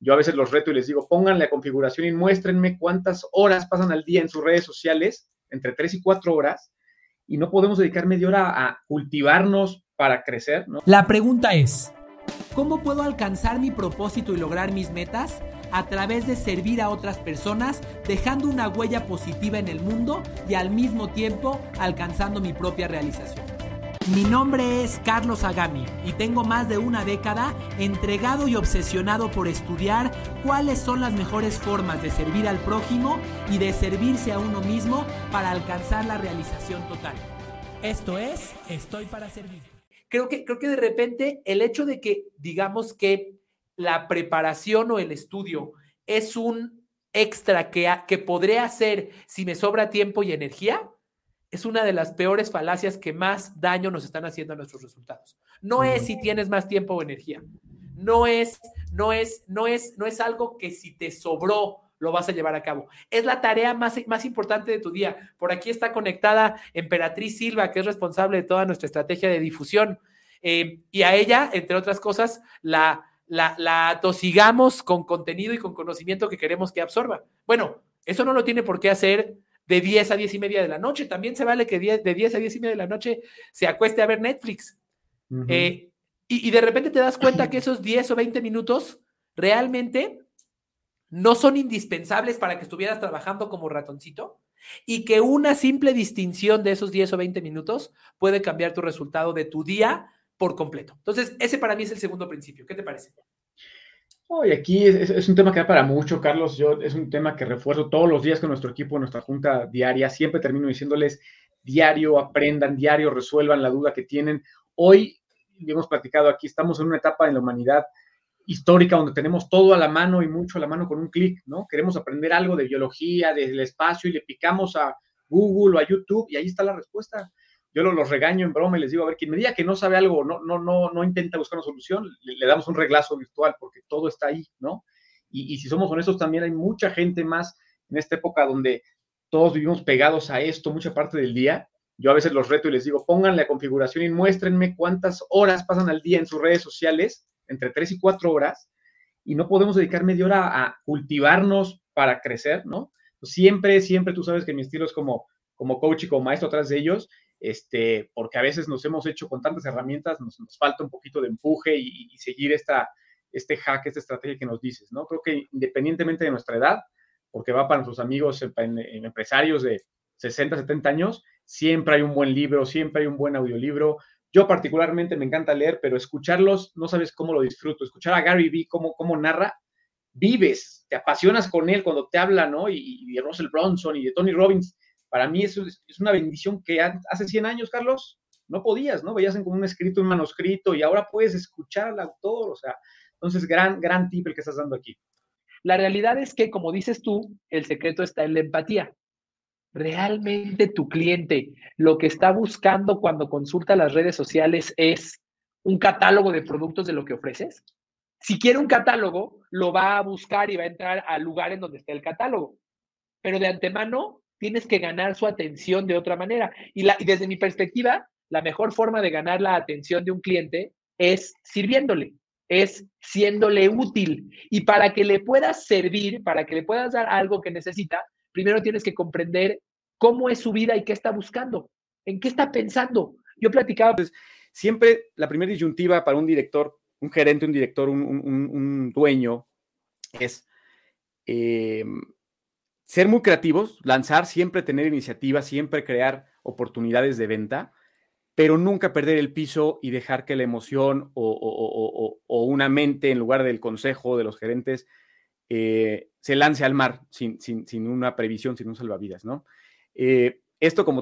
Yo a veces los reto y les digo, pónganle la configuración y muéstrenme cuántas horas pasan al día en sus redes sociales, entre 3 y 4 horas, y no podemos dedicar media hora a cultivarnos para crecer. ¿no? La pregunta es, ¿cómo puedo alcanzar mi propósito y lograr mis metas? A través de servir a otras personas, dejando una huella positiva en el mundo y al mismo tiempo alcanzando mi propia realización. Mi nombre es Carlos Agami y tengo más de una década entregado y obsesionado por estudiar cuáles son las mejores formas de servir al prójimo y de servirse a uno mismo para alcanzar la realización total. Esto es, estoy para servir. Creo que, creo que de repente el hecho de que digamos que la preparación o el estudio es un extra que, que podré hacer si me sobra tiempo y energía, es una de las peores falacias que más daño nos están haciendo a nuestros resultados. No es si tienes más tiempo o energía. No es, no es, no es, no es algo que si te sobró lo vas a llevar a cabo. Es la tarea más, más importante de tu día. Por aquí está conectada Emperatriz Silva, que es responsable de toda nuestra estrategia de difusión. Eh, y a ella, entre otras cosas, la, la, la tosigamos con contenido y con conocimiento que queremos que absorba. Bueno, eso no lo tiene por qué hacer de 10 a 10 y media de la noche. También se vale que de 10 a 10 y media de la noche se acueste a ver Netflix. eh, y, y, de repente te das cuenta que esos 10 o 20 minutos realmente no son indispensables para que estuvieras trabajando como ratoncito y que una simple distinción de esos 10 o 20 minutos puede cambiar tu resultado de tu día por completo. Entonces, ese para mí es el segundo principio. ¿Qué te parece? Oh, y aquí es, es, un tema que da para mucho, Carlos. Yo es un tema que refuerzo todos los días con nuestro equipo, nuestra junta diaria. Siempre termino diciéndoles diario, aprendan, diario, resuelvan la duda que tienen. Hoy, hemos platicado aquí, estamos en una etapa en la humanidad histórica donde tenemos todo a la mano y mucho a la mano con un clic, ¿no? Queremos aprender algo de biología, del espacio y le picamos a Google o a YouTube y ahí está la respuesta yo los, los, regaño en broma y les digo, a ver, quien me diga que no sabe algo, no, no, no, no intenta buscar una solución, le, damos un reglazo virtual porque todo está ahí, ¿no? Y, y, si somos honestos, también hay mucha gente más en esta época donde todos vivimos pegados a esto mucha parte del día. Yo a veces los reto y les digo, pongan la configuración y muéstrenme cuántas horas pasan al día en sus redes sociales, entre 3 y 4 horas, y no podemos dedicar media hora a cultivarnos para crecer, ¿no? Siempre, siempre tú sabes que mi estilo es como, como coach y como maestro atrás de ellos, este, porque a veces nos hemos hecho con tantas herramientas, nos, falta un poquito de empuje y, seguir esta, este hack, esta estrategia que nos dices, ¿no? Creo que independientemente de nuestra edad, porque va para nuestros amigos empresarios de 60, 70 años, siempre hay un buen libro, siempre hay un buen audiolibro. Yo particularmente me encanta leer, pero escucharlos, no sabes cómo lo disfruto. Escuchar a Gary Vee, cómo, cómo narra, vives, te apasionas con él cuando te habla, ¿no? Y, y de Russell Bronson y de Tony Robbins para mí es, una bendición que hace 100 años, Carlos, no podías, ¿no? Veías en como un escrito, un manuscrito, y ahora puedes escuchar al autor, o sea, entonces, gran, gran tip el que estás dando aquí. La realidad es que, como dices tú, el secreto está en la empatía. Realmente tu cliente lo que está buscando cuando consulta las redes sociales es un catálogo de productos de lo que ofreces. Si quiere un catálogo, lo va a buscar y va a entrar al lugar en donde está el catálogo. Pero de antemano, tienes que ganar su atención de otra manera. Y, desde mi perspectiva, la mejor forma de ganar la atención de un cliente es sirviéndole, es siéndole útil. Y para que le puedas servir, para que le puedas dar algo que necesita, primero tienes que comprender cómo es su vida y qué está buscando, en qué está pensando. Yo platicaba. Siempre la primera disyuntiva para un director, un gerente, un director, un, dueño, es... Eh, ser muy creativos, lanzar, siempre tener iniciativa, siempre crear oportunidades de venta, pero nunca perder el piso y dejar que la emoción o, una mente, en lugar del consejo de los gerentes, eh, se lance al mar sin, una previsión, sin un salvavidas, ¿no? Eh, esto, como